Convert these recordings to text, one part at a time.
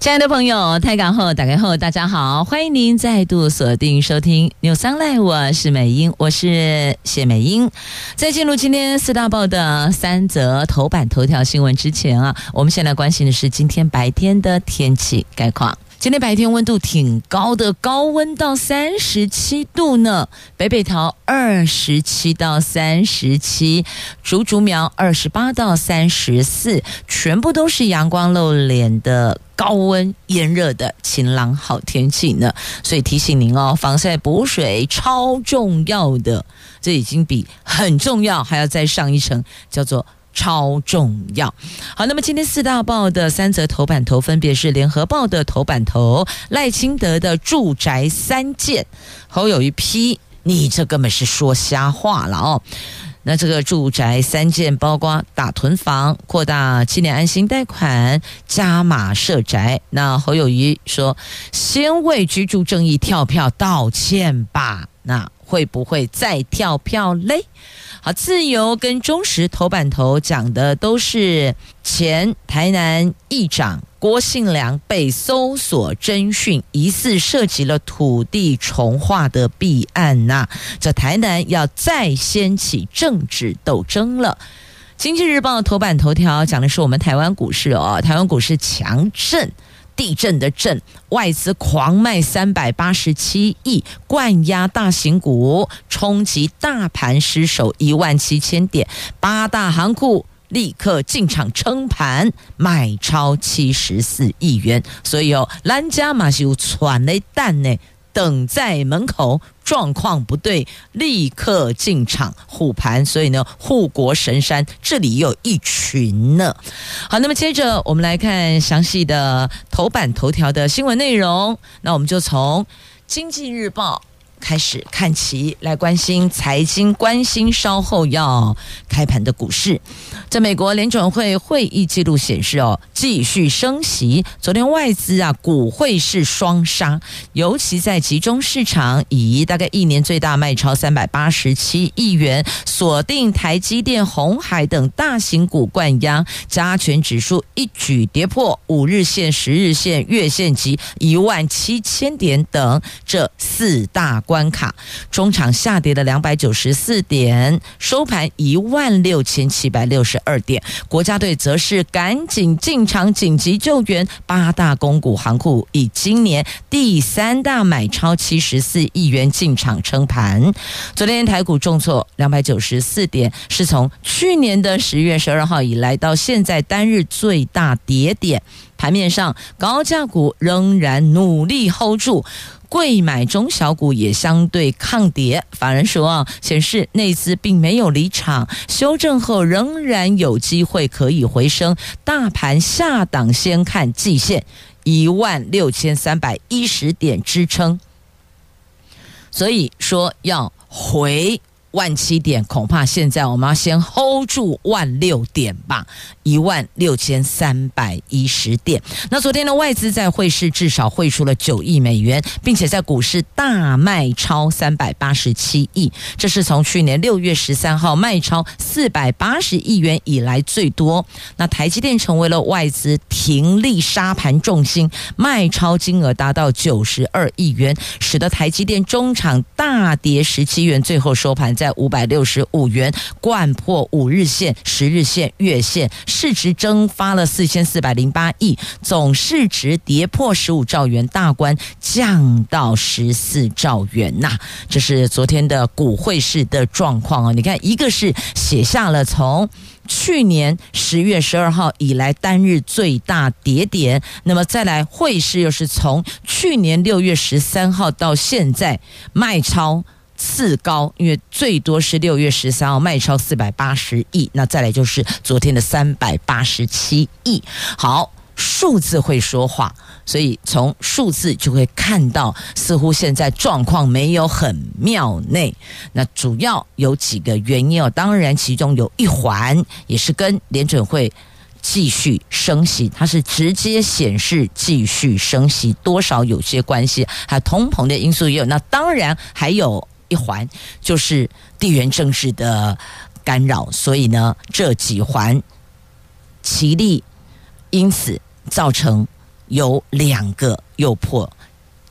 亲爱的朋友，台港后打开后，大家好，欢迎您再度锁定收听 News Online，我是美英，我是谢美英。在进入今天四大报的三则头版头条新闻之前啊，我们先来关心的是今天白天的天气概况。今天白天温度挺高的，高温到三十七度呢。北北桃二十七到三十七，竹竹苗二十八到三十四，全部都是阳光露脸的高温炎热的晴朗好天气呢。所以提醒您哦，防晒补水超重要的，这已经比很重要还要再上一层，叫做。超重要。好，那么今天四大报的三则头版头分别是：联合报的头版头，赖清德的住宅三件，侯友谊批，你这根本是说瞎话了哦。那这个住宅三件包括打囤房、扩大青年安心贷款、加码设宅。那侯友谊说，先为居住正义跳票道歉吧。那会不会再跳票嘞？好，自由跟中时头版头讲的都是前台南议长郭信良被搜索侦讯，疑似涉及了土地重化的弊案呐、啊。这台南要再掀起政治斗争了。经济日报头版头条讲的是我们台湾股市哦，台湾股市强震。地震的震，外资狂卖三百八十七亿，灌压大型股，冲击大盘失守一万七千点，八大行库立刻进场撑盘，卖超七十四亿元，所以哦，兰家马修传了蛋呢。等在门口，状况不对，立刻进场护盘。所以呢，护国神山这里有一群呢。好，那么接着我们来看详细的头版头条的新闻内容。那我们就从《经济日报》。开始看齐，来关心财经，关心稍后要开盘的股市。在美国联准会会议记录显示，哦，继续升息。昨天外资啊，股汇是双杀，尤其在集中市场，以大概一年最大卖超三百八十七亿元，锁定台积电、红海等大型股灌压，加权指数一举跌破五日线、十日线、月线及一万七千点等这四大。关卡，中场下跌了两百九十四点，收盘一万六千七百六十二点。国家队则是赶紧进场紧急救援，八大公股行库以今年第三大买超七十四亿元进场撑盘。昨天台股重挫两百九十四点，是从去年的十月十二号以来到现在单日最大跌点。盘面上，高价股仍然努力 hold 住。贵买中小股也相对抗跌，法人说啊，显示内资并没有离场，修正后仍然有机会可以回升。大盘下档先看季线一万六千三百一十点支撑，所以说要回。万七点，恐怕现在我们要先 hold 住万六点吧，一万六千三百一十点。那昨天的外资在汇市至少汇出了九亿美元，并且在股市大卖超三百八十七亿，这是从去年六月十三号卖超四百八十亿元以来最多。那台积电成为了外资停利沙盘重心，卖超金额达到九十二亿元，使得台积电中场大跌十七元，最后收盘。在五百六十五元，掼破五日线、十日线、月线，市值蒸发了四千四百零八亿，总市值跌破十五兆元大关，降到十四兆元呐。这是昨天的股汇市的状况啊！你看，一个是写下了从去年十月十二号以来单日最大跌点，那么再来汇市又是从去年六月十三号到现在卖超。次高，因为最多是六月十三号卖超四百八十亿，那再来就是昨天的三百八十七亿。好，数字会说话，所以从数字就会看到，似乎现在状况没有很妙内。那主要有几个原因哦，当然其中有一环也是跟联准会继续升息，它是直接显示继续升息多少有些关系，还有通膨的因素也有。那当然还有一环就是地缘政治的干扰，所以呢，这几环齐力，因此造成有两个又破。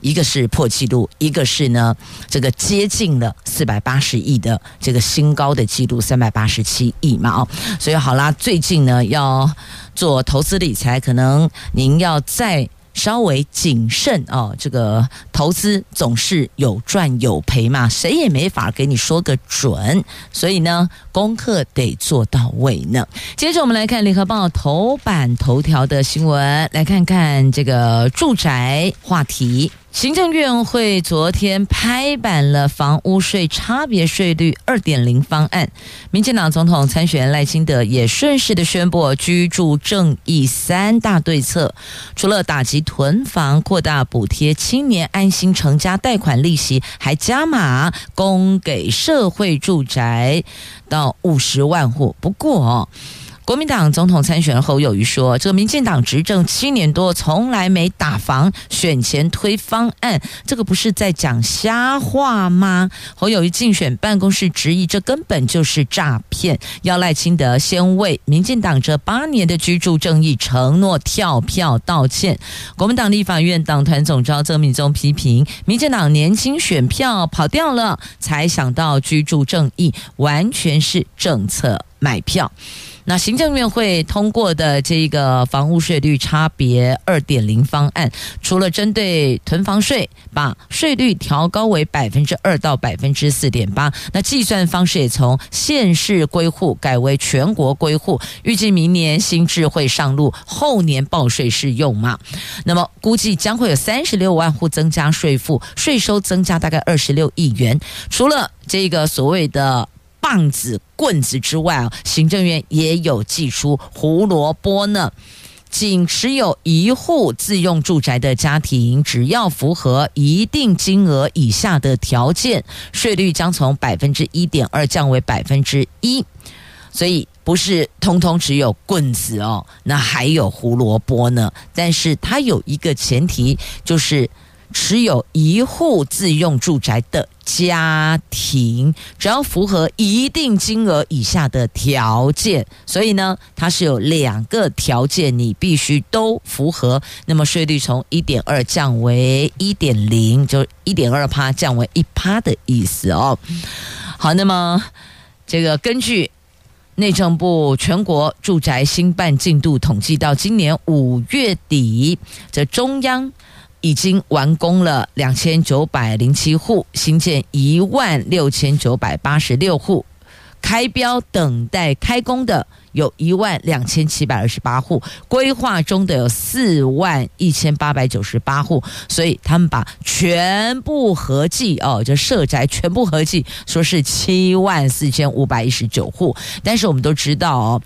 一个是破纪录，一个是呢，这个接近了四百八十亿的这个新高的纪录，三百八十七亿嘛哦，所以好啦，最近呢要做投资理财，可能您要再。稍微谨慎哦，这个投资总是有赚有赔嘛，谁也没法给你说个准，所以呢，功课得做到位呢。接着我们来看《联合报》头版头条的新闻，来看看这个住宅话题。行政院会昨天拍板了房屋税差别税率二点零方案，民进党总统参选赖清德也顺势的宣布居住正义三大对策，除了打击囤房、扩大补贴青年安心成家贷款利息，还加码供给社会住宅到五十万户。不过哦。国民党总统参选侯友谊说：“这个民进党执政七年多，从来没打房，选前推方案，这个不是在讲瞎话吗？”侯友谊竞选办公室质疑：“这根本就是诈骗！”要赖清德先为民进党这八年的居住正义承诺跳票道歉。国民党立法院党团总召曾敏宗批评：“民进党年轻选票跑掉了，才想到居住正义，完全是政策买票。”那行政院会通过的这个房屋税率差别二点零方案，除了针对囤房税，把税率调高为百分之二到百分之四点八，那计算方式也从县市归户改为全国归户，预计明年新制会上路，后年报税适用嘛。那么估计将会有三十六万户增加税负，税收增加大概二十六亿元。除了这个所谓的。棒子、棍子之外啊，行政院也有祭出胡萝卜呢。仅持有一户自用住宅的家庭，只要符合一定金额以下的条件，税率将从百分之一点二降为百分之一。所以不是通通只有棍子哦，那还有胡萝卜呢。但是它有一个前提，就是。持有一户自用住宅的家庭，只要符合一定金额以下的条件，所以呢，它是有两个条件，你必须都符合。那么税率从一点二降为一点零，就一点二趴降为一趴的意思哦。好，那么这个根据内政部全国住宅新办进度统计，到今年五月底，这中央。已经完工了两千九百零七户，新建一万六千九百八十六户，开标等待开工的有一万两千七百二十八户，规划中的有四万一千八百九十八户，所以他们把全部合计哦，就社宅全部合计说是七万四千五百一十九户，但是我们都知道哦。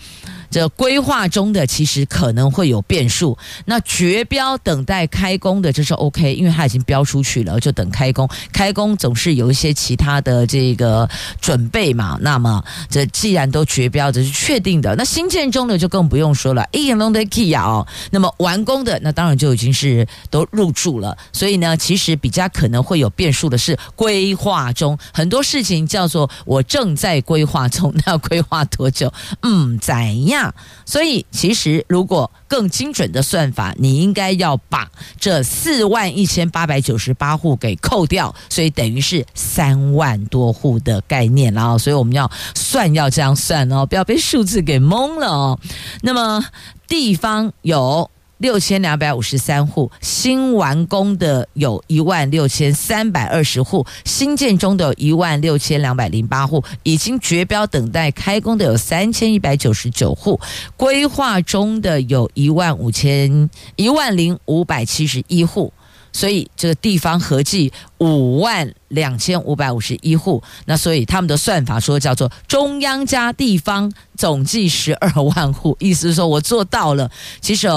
这规划中的其实可能会有变数，那绝标等待开工的这是 OK，因为它已经标出去了，就等开工。开工总是有一些其他的这个准备嘛。那么这既然都绝标，这是确定的。那新建中的就更不用说了，一眼龙的 key 啊。那么完工的那当然就已经是都入住了。所以呢，其实比较可能会有变数的是规划中很多事情叫做我正在规划中，那要规划多久？嗯，怎样？所以，其实如果更精准的算法，你应该要把这四万一千八百九十八户给扣掉，所以等于是三万多户的概念了哦。所以我们要算，要这样算哦，不要被数字给蒙了哦。那么地方有。六千两百五十三户，新完工的有一万六千三百二十户，新建中的有一万六千两百零八户，已经绝标等待开工的有三千一百九十九户，规划中的有一万五千一万零五百七十一户，所以这个地方合计五万两千五百五十一户。那所以他们的算法说叫做中央加地方总计十二万户，意思是说我做到了。其实。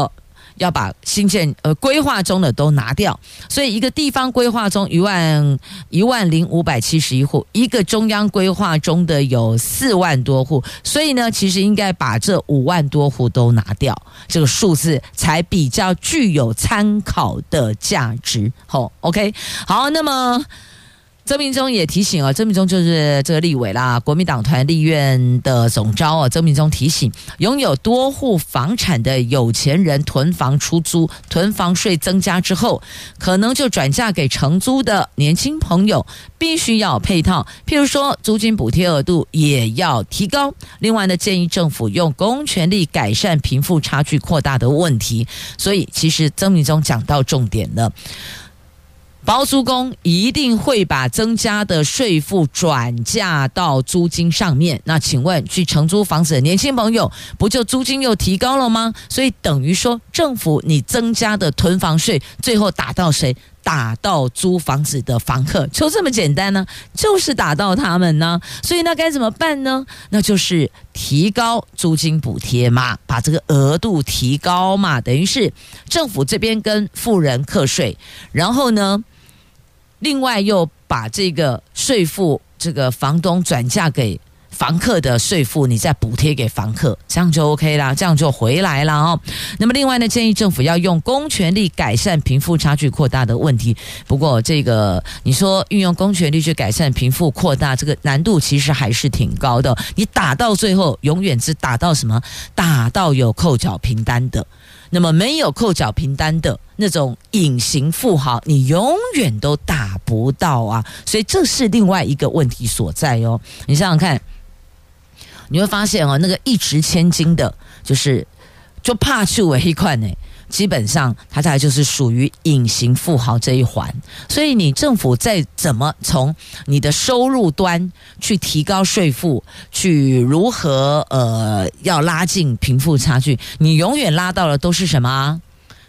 要把新建呃规划中的都拿掉，所以一个地方规划中一万一万零五百七十一户，一个中央规划中的有四万多户，所以呢，其实应该把这五万多户都拿掉，这个数字才比较具有参考的价值。好，OK，好，那么。曾明忠也提醒啊，曾明忠就是这个立委啦，国民党团立院的总召啊。曾明忠提醒，拥有多户房产的有钱人囤房出租，囤房税增加之后，可能就转嫁给承租的年轻朋友，必须要配套，譬如说租金补贴额度也要提高。另外呢，建议政府用公权力改善贫富差距扩大的问题。所以，其实曾明忠讲到重点了。包租公一定会把增加的税负转嫁到租金上面。那请问，去承租房子的年轻朋友，不就租金又提高了吗？所以等于说，政府你增加的囤房税，最后打到谁？打到租房子的房客，就这么简单呢？就是打到他们呢。所以那该怎么办呢？那就是提高租金补贴嘛，把这个额度提高嘛，等于是政府这边跟富人课税，然后呢？另外又把这个税负，这个房东转嫁给房客的税负，你再补贴给房客，这样就 OK 啦，这样就回来了哦。那么另外呢，建议政府要用公权力改善贫富差距扩大的问题。不过这个你说运用公权力去改善贫富扩大，这个难度其实还是挺高的。你打到最后，永远只打到什么？打到有扣缴凭单的。那么没有扣缴凭单的那种隐形富豪，你永远都打不到啊！所以这是另外一个问题所在哦。你想想看，你会发现哦，那个一掷千金的，就是就怕去为一块呢。基本上，它大概就是属于隐形富豪这一环，所以你政府再怎么从你的收入端去提高税负，去如何呃要拉近贫富差距，你永远拉到的都是什么？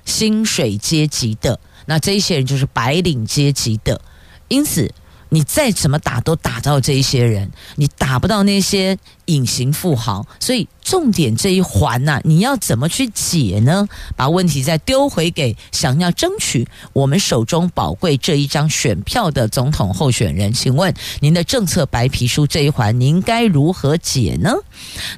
薪水阶级的，那这一些人就是白领阶级的，因此你再怎么打都打到这一些人，你打不到那些隐形富豪，所以。重点这一环呐、你要怎么去解呢？把问题再丢回给想要争取我们手中宝贵这一张选票的总统候选人，请问您的政策白皮书这一环，您该如何解呢？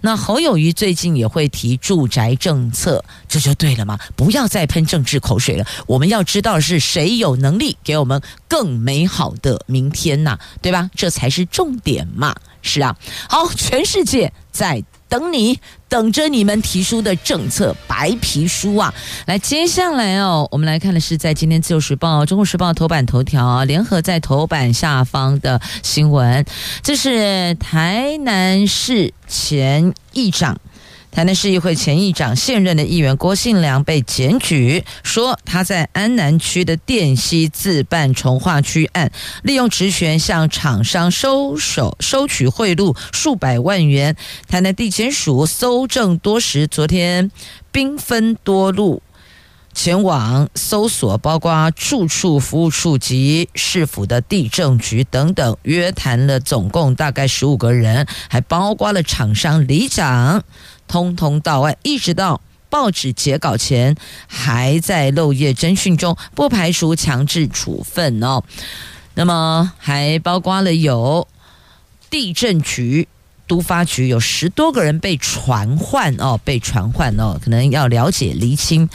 那侯友谊最近也会提住宅政策，这就对了吗？不要再喷政治口水了。我们要知道是谁有能力给我们更美好的明天呐、对吧？这才是重点嘛。是啊，好，全世世界在。等你，等着你们提出的政策白皮书啊！来，接下来哦，我们来看的是在今天《自由时报》《中国时报》头版头条联合在头版下方的新闻，这是台南市前议长。台南市议会前议长、现任的议员郭信良被检举，说他在安南区的电溪自办重化区案，利用职权向厂商收手收取贿赂数百万元。台南地检署搜证多时，昨天兵分多路前往搜索，包括住处服务处及市府的地政局等等，约谈了总共大概十五个人，还包括了厂商里长。通通到案，一直到报纸截稿前还在漏夜侦讯中，不排除强制处分哦。那么还包括了有地震局、都发局，有十多个人被传唤哦，被传唤哦，可能要了解厘清。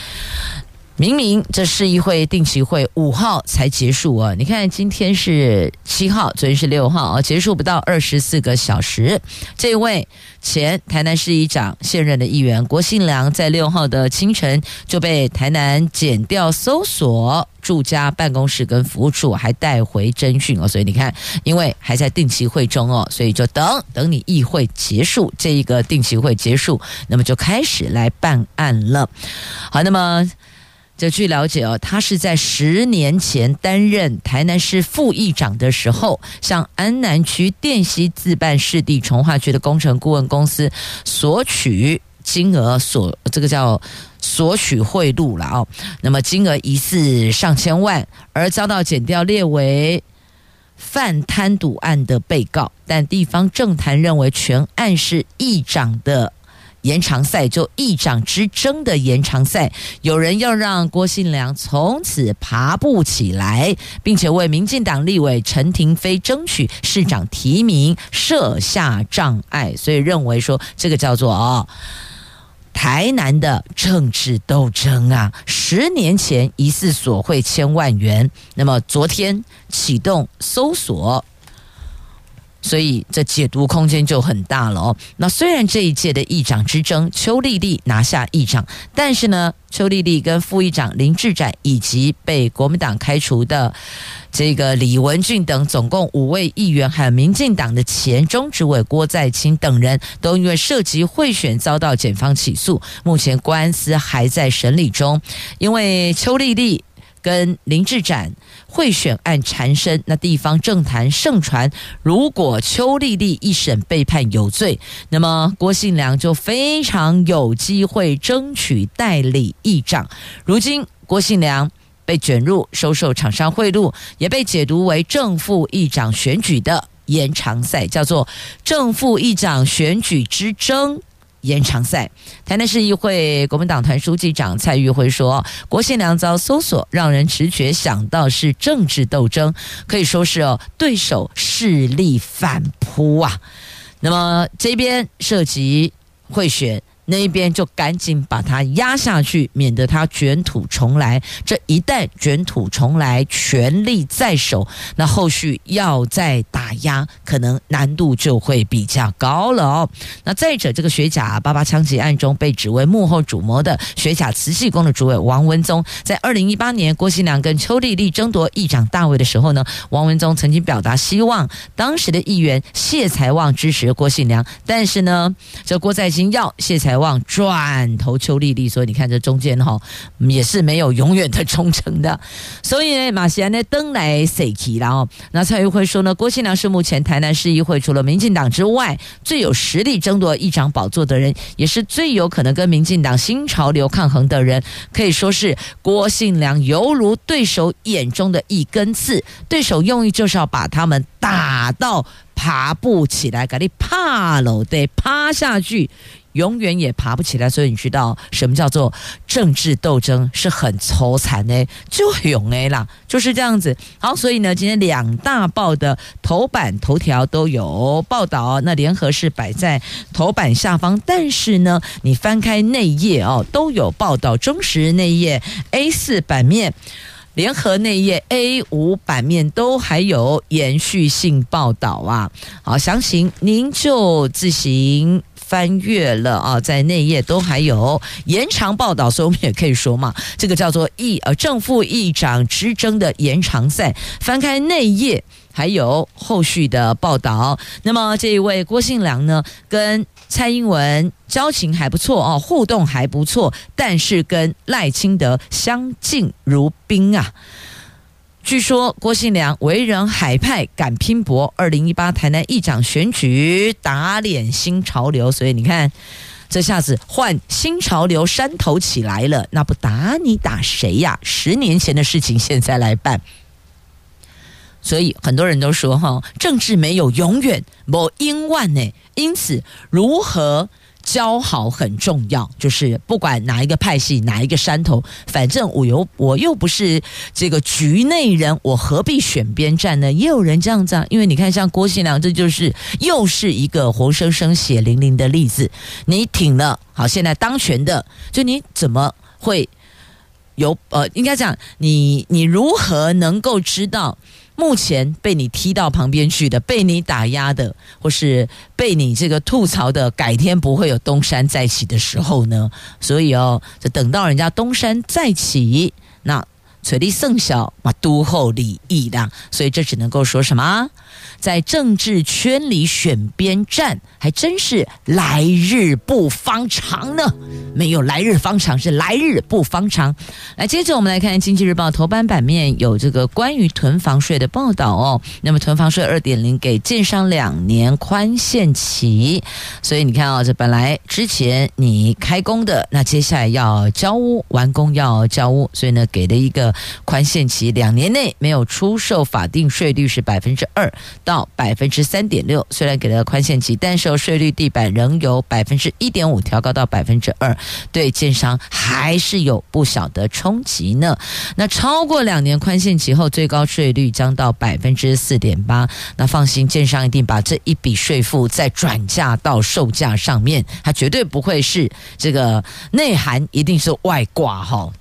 明明这市议会定期会五号才结束啊！你看今天是七号，昨天是六号啊，结束不到二十四个小时。这位前台南市议长、现任的议员郭信良，在六号的清晨就被台南检调搜索住家、办公室跟服务处，还带回侦讯哦。所以你看，因为还在定期会中哦，所以就等等你议会结束，这一个定期会结束，那么就开始来办案了。好，那么。这据了解哦，他是在十年前担任台南市副议长的时候，向安南区电西自办市地重划区的工程顾问公司索取金额，所这个叫索取贿赂了哦。那么金额疑似上千万，而遭到减掉列为犯贪渎案的被告，但地方政坛认为全案是议长的。延长赛，就议长之争的延长赛，有人要让郭信良从此爬不起来，并且为民进党立委陈亭飞争取市长提名设下障碍，所以认为说这个叫做哦。台南的政治斗争啊，十年前疑似索贿千万元，那么昨天启动搜索。所以这解读空间就很大了哦。那虽然这一届的议长之争，邱丽丽拿下议长，但是呢，邱丽丽跟副议长林志展以及被国民党开除的这个李文俊等总共五位议员，还有民进党的前中执委郭在清等人都因为涉及贿选遭到检方起诉，目前官司还在审理中。因为邱丽丽跟林志展。贿选案缠身，那地方政坛盛传，如果邱丽丽一审被判有罪，那么郭信良就非常有机会争取代理议长。如今郭信良被卷入收受厂商贿赂，也被解读为正副议长选举的延长赛，叫做正副议长选举之争。延长赛，台南市议会国民党团书记长蔡玉辉说：“国信良遭搜索，让人直觉想到是政治斗争，可以说是哦对手势力反扑啊。那么这边涉及贿选。”那边就赶紧把他压下去，免得他卷土重来。这一旦卷土重来，权力在手，那后续要再打压，可能难度就会比较高了哦。那再者，这个学甲八八枪击案中被指为幕后主谋的学甲慈济宫的主委王文宗，在二零一八年郭新良跟邱丽丽争夺议长大位的时候呢，王文宗曾经表达希望，当时的议员谢才旺支持郭新良，但是呢，这郭在清要谢才。望转投邱莉莉，所以你看这中间哈也是没有永远的忠诚的。所以呢，马西安呢登来谁提然后那蔡玉辉说呢，郭信良是目前台南市议会除了民进党之外最有实力争夺议长宝座的人，也是最有可能跟民进党新潮流抗衡的人。可以说是郭信良犹如对手眼中的一根刺，对手用意就是要把他们打到爬不起来，给你趴了得趴下去。永远也爬不起来，所以你知道什么叫做政治斗争是很抽残的，就勇 A 啦，就是这样子。好，所以呢，今天两大报的头版头条都有报道，那联合是摆在头版下方，但是呢，你翻开内页哦，都有报道。中时内页 A 四版面，联合内页 A 五版面都还有延续性报道啊。好，详情您就自行。翻阅了啊，在内页都还有延长报道，所以我们也可以说嘛，这个叫做议呃正副议长之争的延长赛。翻开内页还有后续的报道。那么这一位郭信良呢，跟蔡英文交情还不错哦，互动还不错，但是跟赖清德相敬如宾啊。据说郭信良为人海派，敢拼搏。二零一八台南议长选举打脸新潮流，所以你看，这下子换新潮流山头起来了，那不打你打谁呀？十年前的事情现在来办，所以很多人都说哈，政治没有永远，没永远呢。因此，如何？交好很重要，就是不管哪一个派系，哪一个山头，反正我又我又不是这个局内人，我何必选边站呢？也有人这样子啊，因为你看，像郭信良，这就是又是一个活生生血淋淋的例子。你挺了，好，现在当权的，就你怎么会有呃，应该讲，你你如何能够知道？目前被你踢到旁边去的，被你打压的，或是被你这个吐槽的，改天不会有东山再起的时候呢？所以哦，就等到人家东山再起，那垂力甚小嘛，都后利益啦，所以这只能够说什么？在政治圈里选边站，还真是来日不方长呢。没有来日方长，是来日不方长。来，接着我们来看《经济日报》头版版面有这个关于囤房税的报道哦。那么囤房税二点零给建商两年宽限期，所以你看啊、哦，这本来之前你开工的，那接下来要交屋完工要交屋，所以呢给了一个宽限期，两年内没有出售，法定税率是百分之二。到百分之三点六。虽然给了宽限期，但是税率地板仍由百分之一点五调高到百分之二，对建商还是有不小的冲击呢。那超过两年宽限期后，最高税率将到百分之四点八。那放心，建商一定把这一笔税负再转嫁到售价上面，它绝对不会是这个内涵，一定是外挂哈。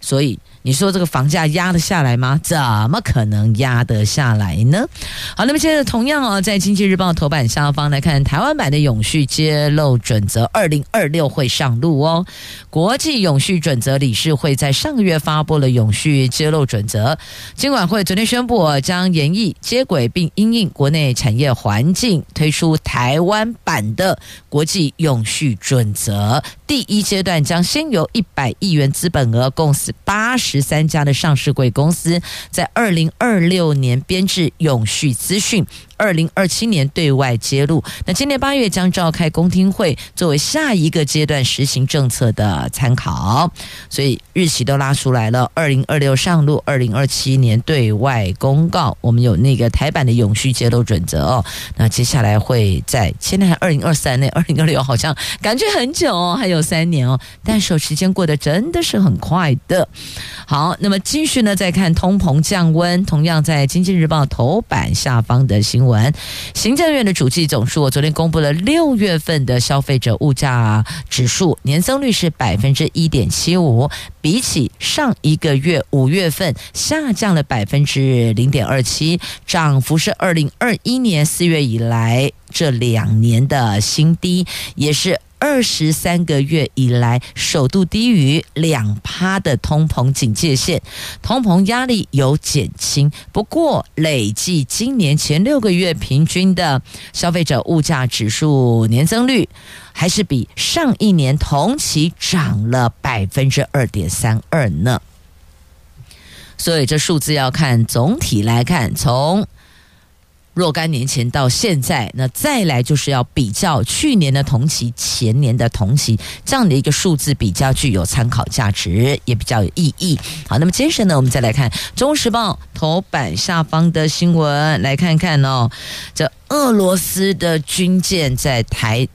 所以。你说这个房价压得下来吗？怎么可能压得下来呢？好，那么现在同样哦，在《经济日报》头版下方来看，台湾版的永续揭露准则二零二六会上路哦。国际永续准则理事会在上个月发布了永续揭露准则，金管会昨天宣布将研议接轨并因应国内产业环境，推出台湾版的国际永续准则。第一阶段将先由一百亿元资本额，共是八十十三家的上市贵公司，在二零二六年编制永续资讯。二零二七年对外揭露，那今年八月将召开公听会，作为下一个阶段实行政策的参考。所以日期都拉出来了，二零二六上路，二零二七年对外公告。我们有那个台版的永续揭露准则哦。那接下来会在现在还二零二三年，二零二六好像感觉很久哦，还有三年哦。但是时间过得真的是很快的。好，那么继续呢，再看通膨降温，同样在经济日报头版下方的新闻。文，行政院的主计总数，我昨天公布了六月份的消费者物价指数年增率是百分之一点七五，比起上一个月五月份下降了百分之零点二七，涨幅是二零二一年四月以来这两年的新低，也是。二十三个月以来，首度低于两趴的通膨警戒线，通膨压力有减轻。不过，累计今年前六个月平均的消费者物价指数年增率，还是比上一年同期涨了百分之二点三二呢。所以，这数字要看总体来看，从。若干年前到现在，那再来就是要比较去年的同期、前年的同期这样的一个数字，比较具有参考价值，也比较有意义。好，那么接着呢，我们再来看《中时报》头版下方的新闻，来看看哦，这俄罗斯的军舰在台。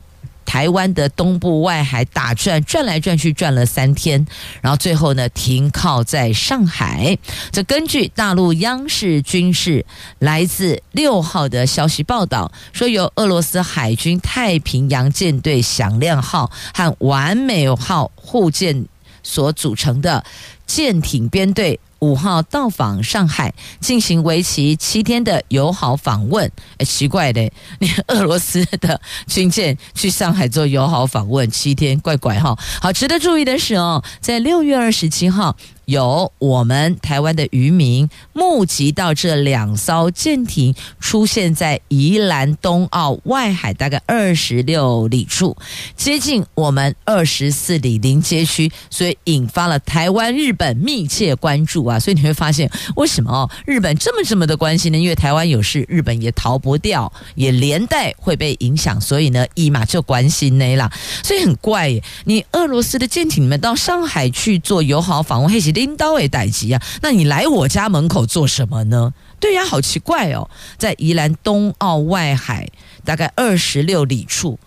台湾的东部外海打转，转来转去转了三天，然后最后呢停靠在上海。这根据大陆央视军事来自六号的消息报道，说由俄罗斯海军太平洋舰队响亮号和完美号护舰所组成的舰艇编队。五号到访上海，进行为期七天的友好访问。哎，奇怪的，你俄罗斯的军舰去上海做友好访问七天，怪怪哈。好，值得注意的是哦，在六月二十七号。有我们台湾的渔民目击到这两艘舰艇出现在宜兰东澳外海大概二十六里处，接近我们二十四里临街区，所以引发了台湾日本密切关注啊！所以你会发现为什么哦，日本这么这么的关心呢？因为台湾有事，日本也逃不掉，也连带会被影响，所以呢，一马就关心你啦。所以很怪耶，你俄罗斯的舰艇你们到上海去做友好访问，嘿。拎刀诶，逮鸡啊！那你来我家门口做什么呢？对呀，好奇怪哦，在宜兰东澳外海大概二十六里处，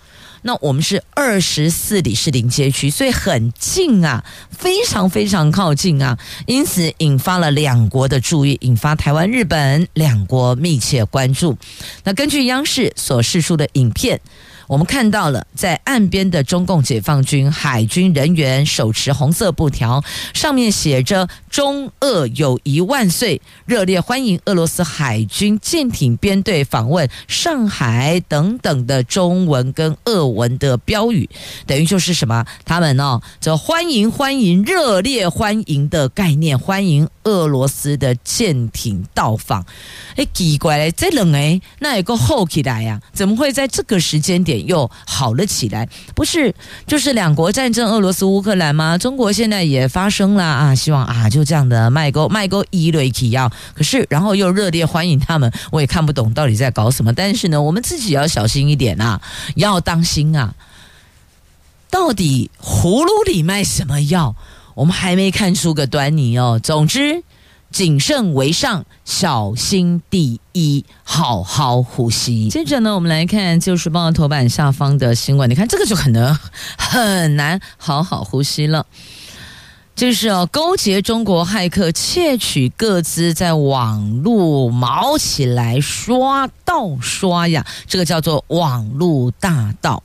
那我们是二十四里是临街区，所以很近啊，非常非常靠近啊，因此引发了两国的注意，引发台湾、日本两国密切关注。那根据央视所释出的影片。我们看到了，在岸边的中共解放军海军人员手持红色布条，上面写着“中俄友谊万岁”，热烈欢迎俄罗斯海军舰艇编队访问上海等等的中文跟俄文的标语，等于就是什么？他们哦，这欢迎欢迎热烈欢迎的概念，欢迎俄罗斯的舰艇到访。哎，奇怪嘞，这冷哎，那有个好起来呀？怎么会在这个时间点？又好了起来，不是就是两国战争，俄罗斯乌克兰吗？中国现在也发生了啊，希望啊就这样的卖钩卖钩一雷起要，可是然后又热烈欢迎他们，我也看不懂到底在搞什么。但是呢，我们自己要小心一点啊，要当心啊，到底葫芦里卖什么药？我们还没看出个端倪哦。总之。谨慎为上，小心第一，好好呼吸。接着呢，我们来看《旧时报》头版下方的新闻，你看这个就可能很难好好呼吸了。就是哦，勾结中国骇客窃取各资，在网络毛起来刷盗刷呀，这个叫做网络大盗。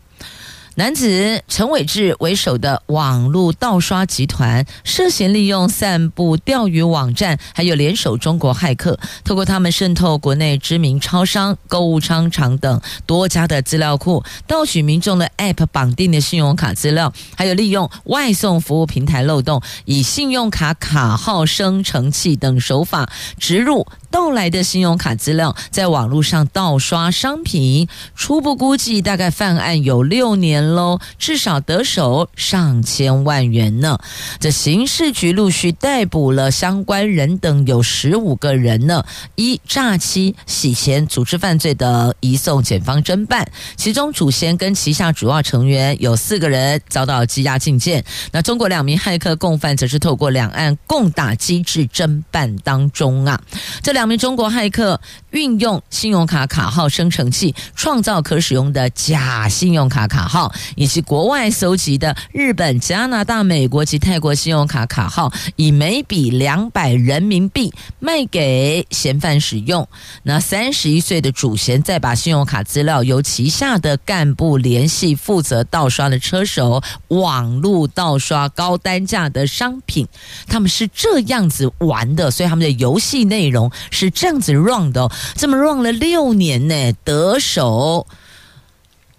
男子陈伟志为首的网络盗刷集团，涉嫌利用散布钓鱼网站，还有联手中国骇客，透过他们渗透国内知名超商、购物商场等多家的资料库，盗取民众的 App 绑定的信用卡资料，还有利用外送服务平台漏洞，以信用卡卡号生成器等手法植入。盗来的信用卡资料，在网络上盗刷商品，初步估计大概犯案有六年喽，至少得手上千万元呢。这刑事局陆续逮捕了相关人等有十五个人呢，一诈欺、洗钱、组织犯罪的移送检方侦办。其中主嫌跟旗下主要成员有四个人遭到羁押禁见，那中国两名骇客共犯则是透过两岸共打机制侦办当中啊，这两。两名中国骇客运用信用卡卡号生成器，创造可使用的假信用卡卡号，以及国外搜集的日本、加拿大、美国及泰国信用卡卡号，以每笔两百人民币卖给嫌犯使用。那三十一岁的主嫌再把信用卡资料由旗下的干部联系负责盗刷的车手，网络盗刷高单价的商品。他们是这样子玩的，所以他们的游戏内容。是这样子 run 的哦，这么 run 了六年呢，得手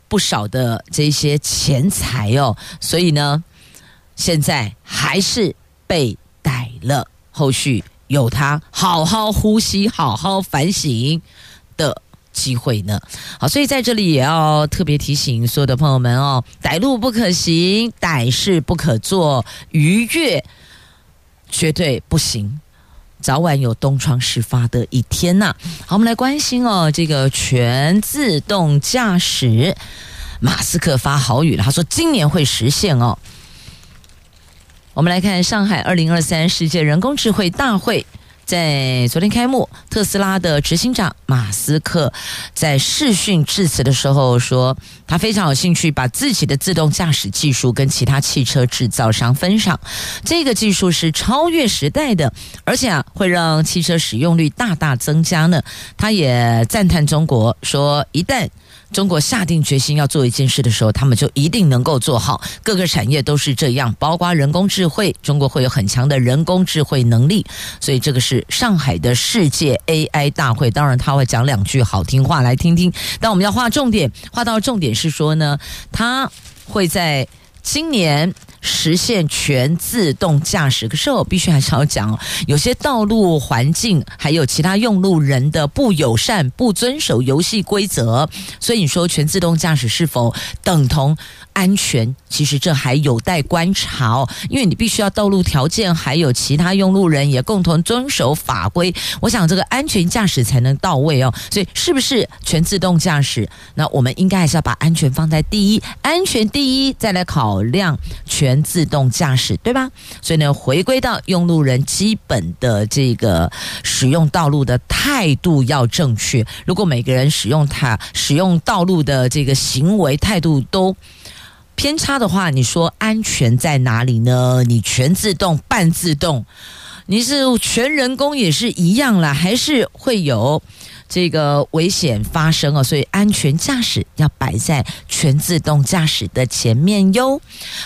不少的这些钱财哦，所以呢，现在还是被逮了，后续有他好好呼吸、好好反省的机会呢。好，所以在这里也要特别提醒所有的朋友们哦，歹路不可行，歹事不可做，逾越绝对不行。早晚有东窗事发的一天呐、好，我们来关心哦，这个全自动驾驶，马斯克发豪语了，他说今年会实现哦。我们来看上海二零二三世界人工智慧大会。在昨天开幕，特斯拉的执行长马斯克在视讯致辞的时候说，他非常有兴趣把自己的自动驾驶技术跟其他汽车制造商分享。这个技术是超越时代的，而且啊会让汽车使用率大大增加呢。他也赞叹中国说，一旦中国下定决心要做一件事的时候，他们就一定能够做好。各个产业都是这样，包括人工智慧，中国会有很强的人工智慧能力。所以这个是上海的世界 AI 大会，当然他会讲两句好听话来听听。但我们要划重点，划到重点是说呢，他会在今年。实现全自动驾驶，可是我必须还是要讲，有些道路环境还有其他用路人的不友善、不遵守游戏规则，所以你说全自动驾驶是否等同安全？其实这还有待观察哦，因为你必须要道路条件还有其他用路人也共同遵守法规，我想这个安全驾驶才能到位哦。所以是不是全自动驾驶？那我们应该还是要把安全放在第一，安全第一，再来考少量。全自动驾驶，对吧？所以呢，回归到用路人基本的这个使用道路的态度要正确。如果每个人使用它使用道路的这个行为态度都偏差的话，你说安全在哪里呢？你全自动、半自动，你是全人工也是一样啦，还是会有？这个危险发生啊，所以安全驾驶要摆在全自动驾驶的前面哟。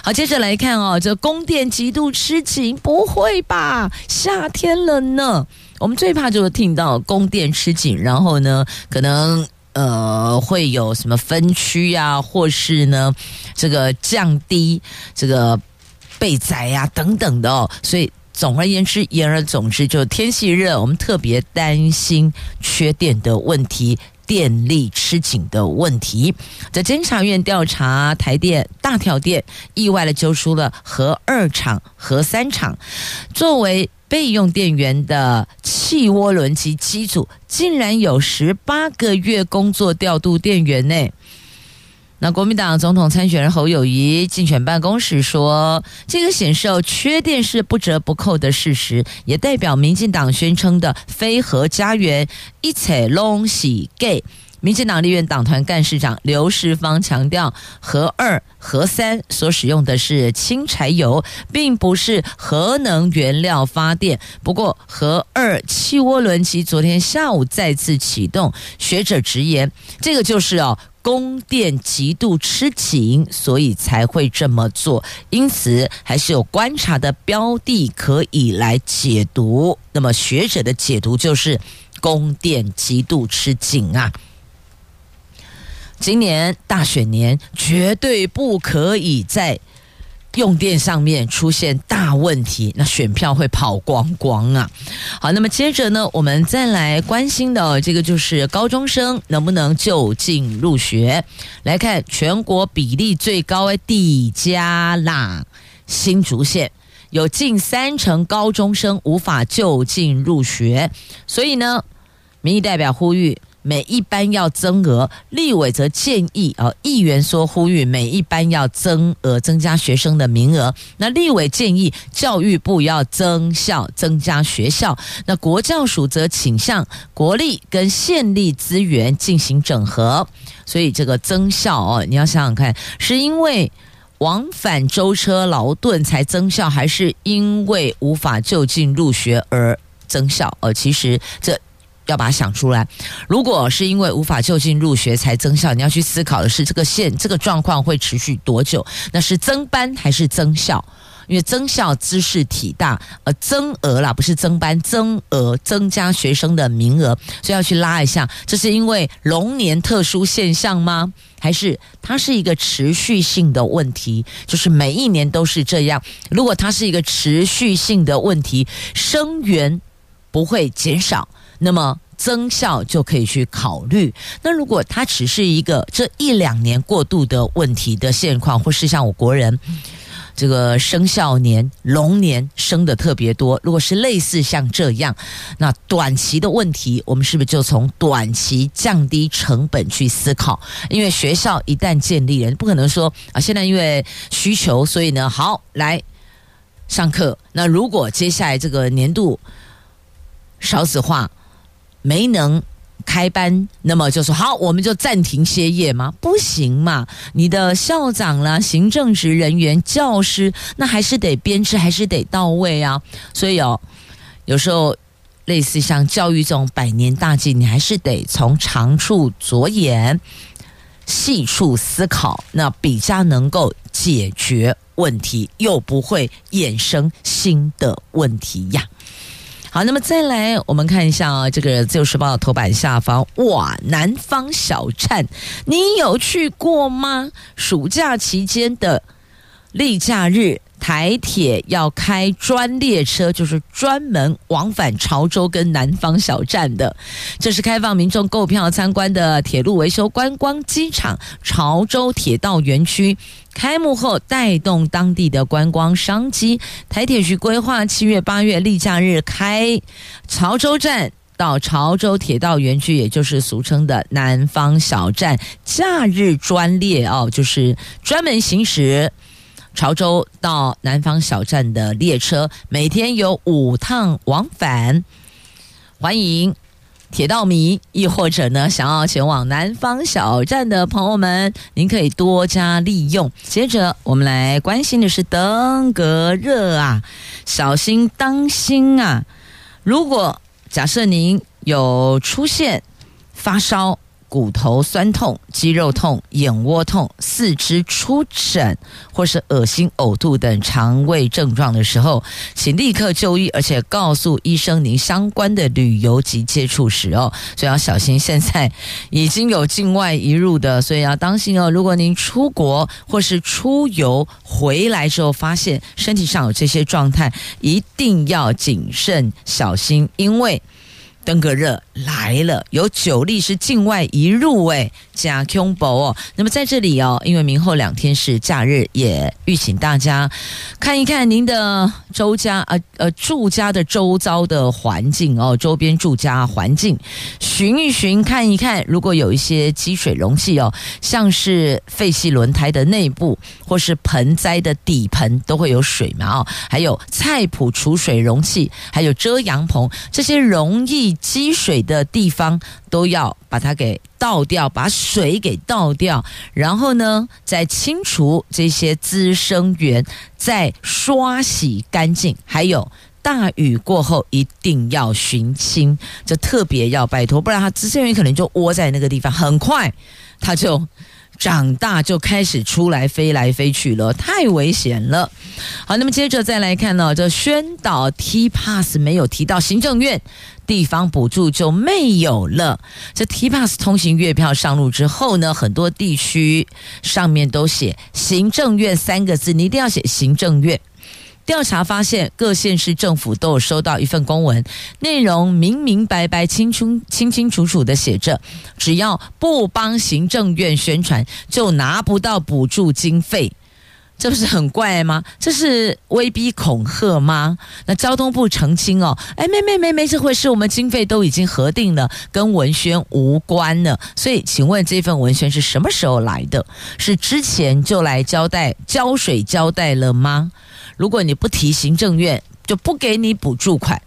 好，接着来看哦，这供电极度吃紧，不会吧？夏天了呢，我们最怕就是听到供电吃紧，然后呢，可能呃会有什么分区呀，或是呢这个降低这个备载呀等等的哦，所以。总而言之，言而总之，就天气热，我们特别担心缺电的问题，电力吃紧的问题。在监察院调查台电大跳电，意外的揪出了核二厂、核三厂，作为备用电源的气涡轮机机组，竟然有十八个月工作调度电源内。那国民党总统参选人侯友谊竞选办公室说，这个显示缺电是不折不扣的事实，也代表民进党宣称的非核家园一切拢是假。民进党立院党团干事长刘世芳强调，核二、核三所使用的是轻柴油，并不是核能原料发电。不过，核二气涡轮机昨天下午再次启动，学者直言，这个就是哦。供电极度吃紧，所以才会这么做。因此，还是有观察的标的可以来解读。那么，学者的解读就是供电极度吃紧啊。今年大选年，绝对不可以在。用电上面出现大问题，那选票会跑光光啊！好，那么接着呢，我们再来关心的这个就是高中生能不能就近入学。来看全国比例最高的地加啦，新竹县有近三成高中生无法就近入学，所以呢，民意代表呼吁。每一班要增额，立委则建议啊，议员说呼吁每一班要增额，增加学生的名额。那立委建议教育部要增校，增加学校。那国教署则倾向国立跟县立资源进行整合。所以这个增校哦，你要想想看，是因为往返舟车劳顿才增效，还是因为无法就近入学而增效？呃，其实这。要把它想出来。如果是因为无法就近入学才增校，你要去思考的是这个现这个状况会持续多久？那是增班还是增校？因为增校知识体大，呃，增额啦，不是增班，增额增加学生的名额，所以要去拉一下。这是因为龙年特殊现象吗？还是它是一个持续性的问题？就是每一年都是这样。如果它是一个持续性的问题，生源不会减少。那么增效就可以去考虑。那如果它只是一个这一两年过渡的问题的现况，或是像我国人这个生肖年龙年生的特别多，如果是类似像这样，那短期的问题，我们是不是就从短期降低成本去思考？因为学校一旦建立了，不可能说啊，现在因为需求，所以呢，好来上课。那如果接下来这个年度少子化，没能开班，那么就说好，我们就暂停歇业吗？不行嘛！你的校长啦、行政职人员、教师，那还是得编制，还是得到位啊。所以哦，有时候类似像教育这种百年大计，你还是得从长处着眼，细处思考，那比较能够解决问题，又不会衍生新的问题呀。好，那么再来，我们看一下啊，这个《自由时报》头版下方，哇，南方小站，你有去过吗？暑假期间的例假日。台铁要开专列车，就是专门往返潮州跟南方小站的。这是开放民众购票参观的铁路维修观光机场潮州铁道园区。开幕后带动当地的观光商机。台铁局规划七月、八月例假日开潮州站到潮州铁道园区，也就是俗称的南方小站假日专列哦，就是专门行驶。潮州到南方小站的列车每天有五趟往返，欢迎铁道迷，亦或者呢想要前往南方小站的朋友们，您可以多加利用。接着我们来关心的是登革热啊，小心当心啊！如果假设您有出现发烧。骨头酸痛、肌肉痛、眼窝痛、四肢出疹，或是恶心、呕吐等肠胃症状的时候，请立刻就医，而且告诉医生您相关的旅游及接触史哦。所以要小心，现在已经有境外移入的，所以要当心哦。如果您出国或是出游回来之后，发现身体上有这些状态，一定要谨慎小心，因为。登革热来了，有九例是境外移入，诶，加恐怖哦。那么在这里哦，因为明后两天是假日，也预请大家看一看您的周家呃呃住家的周遭的环境哦，周边住家环境寻一寻看一看，如果有一些积水容器哦，像是废弃轮胎的内部或是盆栽的底盆都会有水嘛哦，还有菜圃储水容器，还有遮阳棚这些容易积水的地方都要把它给倒掉，把水给倒掉，然后呢，再清除这些滋生源，再刷洗干净。还有大雨过后一定要寻亲，这特别要拜托，不然它滋生源可能就窝在那个地方，很快它就。长大就开始出来飞来飞去了，太危险了。好，那么接着再来看呢，这宣导 T-Pass 没有提到行政院地方补助就没有了。这 T-Pass 通行月票上路之后呢，很多地区上面都写行政院三个字，你一定要写行政院。调查发现，各县市政府都有收到一份公文，内容明明白白、清清清清楚楚的写着：只要不帮行政院宣传，就拿不到补助经费。这不是很怪吗？这是威逼恐吓吗？那交通部澄清哦，哎，没没没没这回事，我们经费都已经核定了，跟文宣无关了。所以，请问这份文宣是什么时候来的？是之前就来交代浇水交代了吗？如果你不提行政院，就不给你补助款，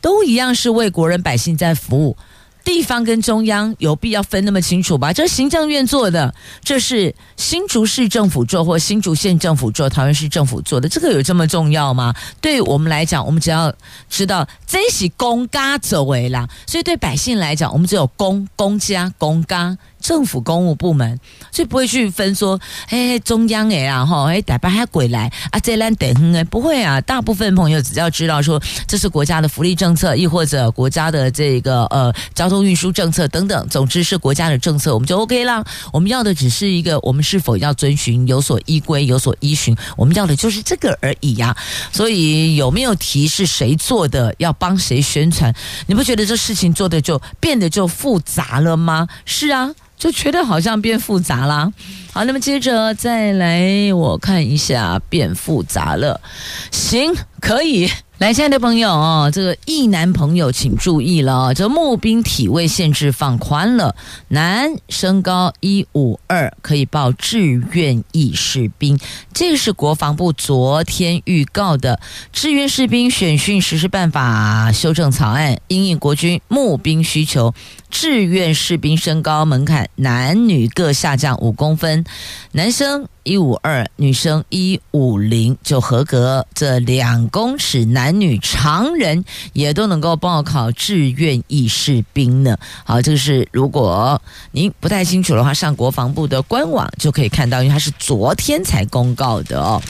都一样是为国人百姓在服务。地方跟中央有必要分那么清楚吧？这是行政院做的，这是新竹市政府做，或新竹县政府做，桃园市政府做的，这个有这么重要吗？对我们来讲，我们只要知道这是公家作为啦，所以对百姓来讲，我们只有公公家公家。政府公务部门，所以不会去分说，哎，中央哎啊哈，哎，台北还鬼来啊，这烂等哎，不会啊。大部分朋友只要知道说，这是国家的福利政策，亦或者国家的这个呃交通运输政策等等，总之是国家的政策，我们就 OK 啦。我们要的只是一个，我们是否要遵循，有所依规，有所依循，我们要的就是这个而已呀、啊。所以有没有提示谁做的，要帮谁宣传，你不觉得这事情做的就变得就复杂了吗？是啊。就觉得好像变复杂啦。好，那么接着再来，我看一下，变复杂了。行，可以。来，亲爱的朋友哦，这个役男朋友请注意了，这募兵体位限制放宽了，男身高一五二可以报志愿役士兵。这是国防部昨天预告的志愿士兵选训实施办法修正草案，因应国军募兵需求，志愿士兵身高门槛男女各下降五公分，男生。一五二，女生一五零就合格，这两公尺男女常人也都能够报考志愿役士兵呢。好，这个是如果您不太清楚的话，上国防部的官网就可以看到，因为它是昨天才公告的哦。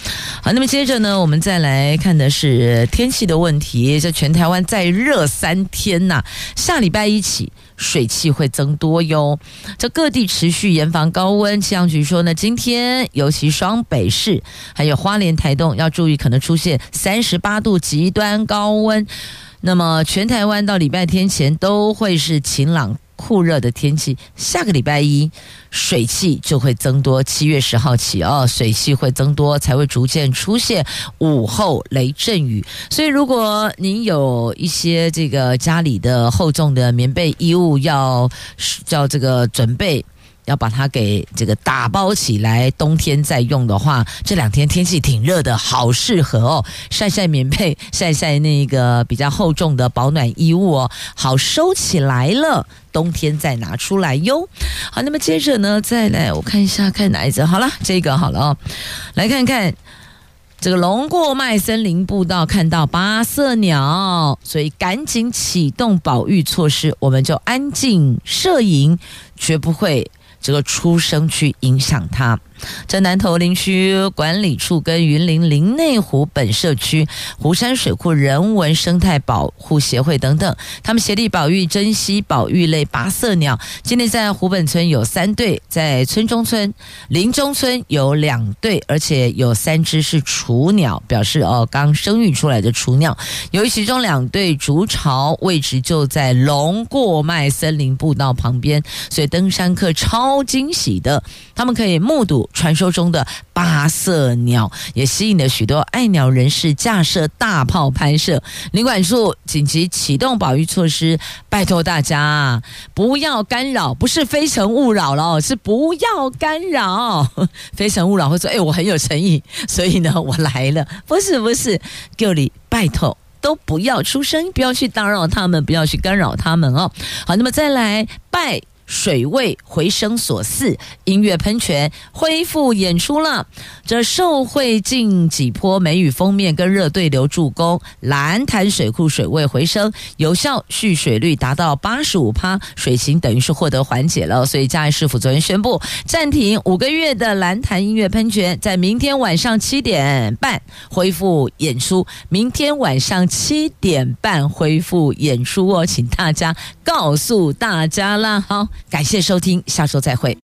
好，那么接着呢，我们再来看的是天气的问题。这全台湾再热三天呐，下礼拜一起。水汽会增多哟，这各地持续严防高温。气象局说呢，今天尤其双北市还有花莲、台东要注意，可能出现三十八度极端高温。那么全台湾到礼拜天前都会是晴朗。酷热的天气，下个礼拜一水汽就会增多。七月十号起哦，水汽会增多，才会逐渐出现午后雷阵雨。所以，如果您有一些这个家里的厚重的棉被衣物要叫这个准备。要把它给这个打包起来，冬天再用的话，这两天天气挺热的，好适合哦，晒晒棉被，晒晒那个比较厚重的保暖衣物哦，好收起来了，冬天再拿出来哟。好，那么接着呢，再来我看一下，看哪一则？好了，这个好了哦，来看看这个龙过脉森林步道看到八色鸟，所以赶紧启动保育措施，我们就安静摄影，绝不会。这个出生去影响他。在南投林区管理处跟云林林内湖本社区湖山水库人文生态保护协会等等，他们协力保育、珍稀保育类八色鸟。今天在湖本村有三对，在村中村、林中村有两对，而且有三只是雏鸟，表示哦刚生育出来的雏鸟。由于其中两对筑巢位置就在龙过脉森林步道旁边，所以登山客超惊喜的，他们可以目睹传说中的八色鸟，也吸引了许多爱鸟人士架设大炮拍摄。林管处紧急启动保育措施，拜托大家不要干扰，不是非诚勿扰了，是不要干扰。非诚勿扰会说：“哎，我很有诚意，所以呢，我来了。”不是不是，各位拜托都不要出声，不要去打扰他们，不要去干扰他们哦。好，那么再来拜。水位回升所赐，音乐喷泉恢复演出了。这受惠近几波梅雨锋面跟热对流助攻，蓝潭水库水位回升，有效蓄水率达到八十五趴，水情等于是获得缓解了。所以嘉义市府昨天宣布暂停五个月的蓝潭音乐喷泉，在明天晚上七点半恢复演出。明天晚上七点半恢复演出哦，请大家告诉大家啦，好。感谢收听，下周再会。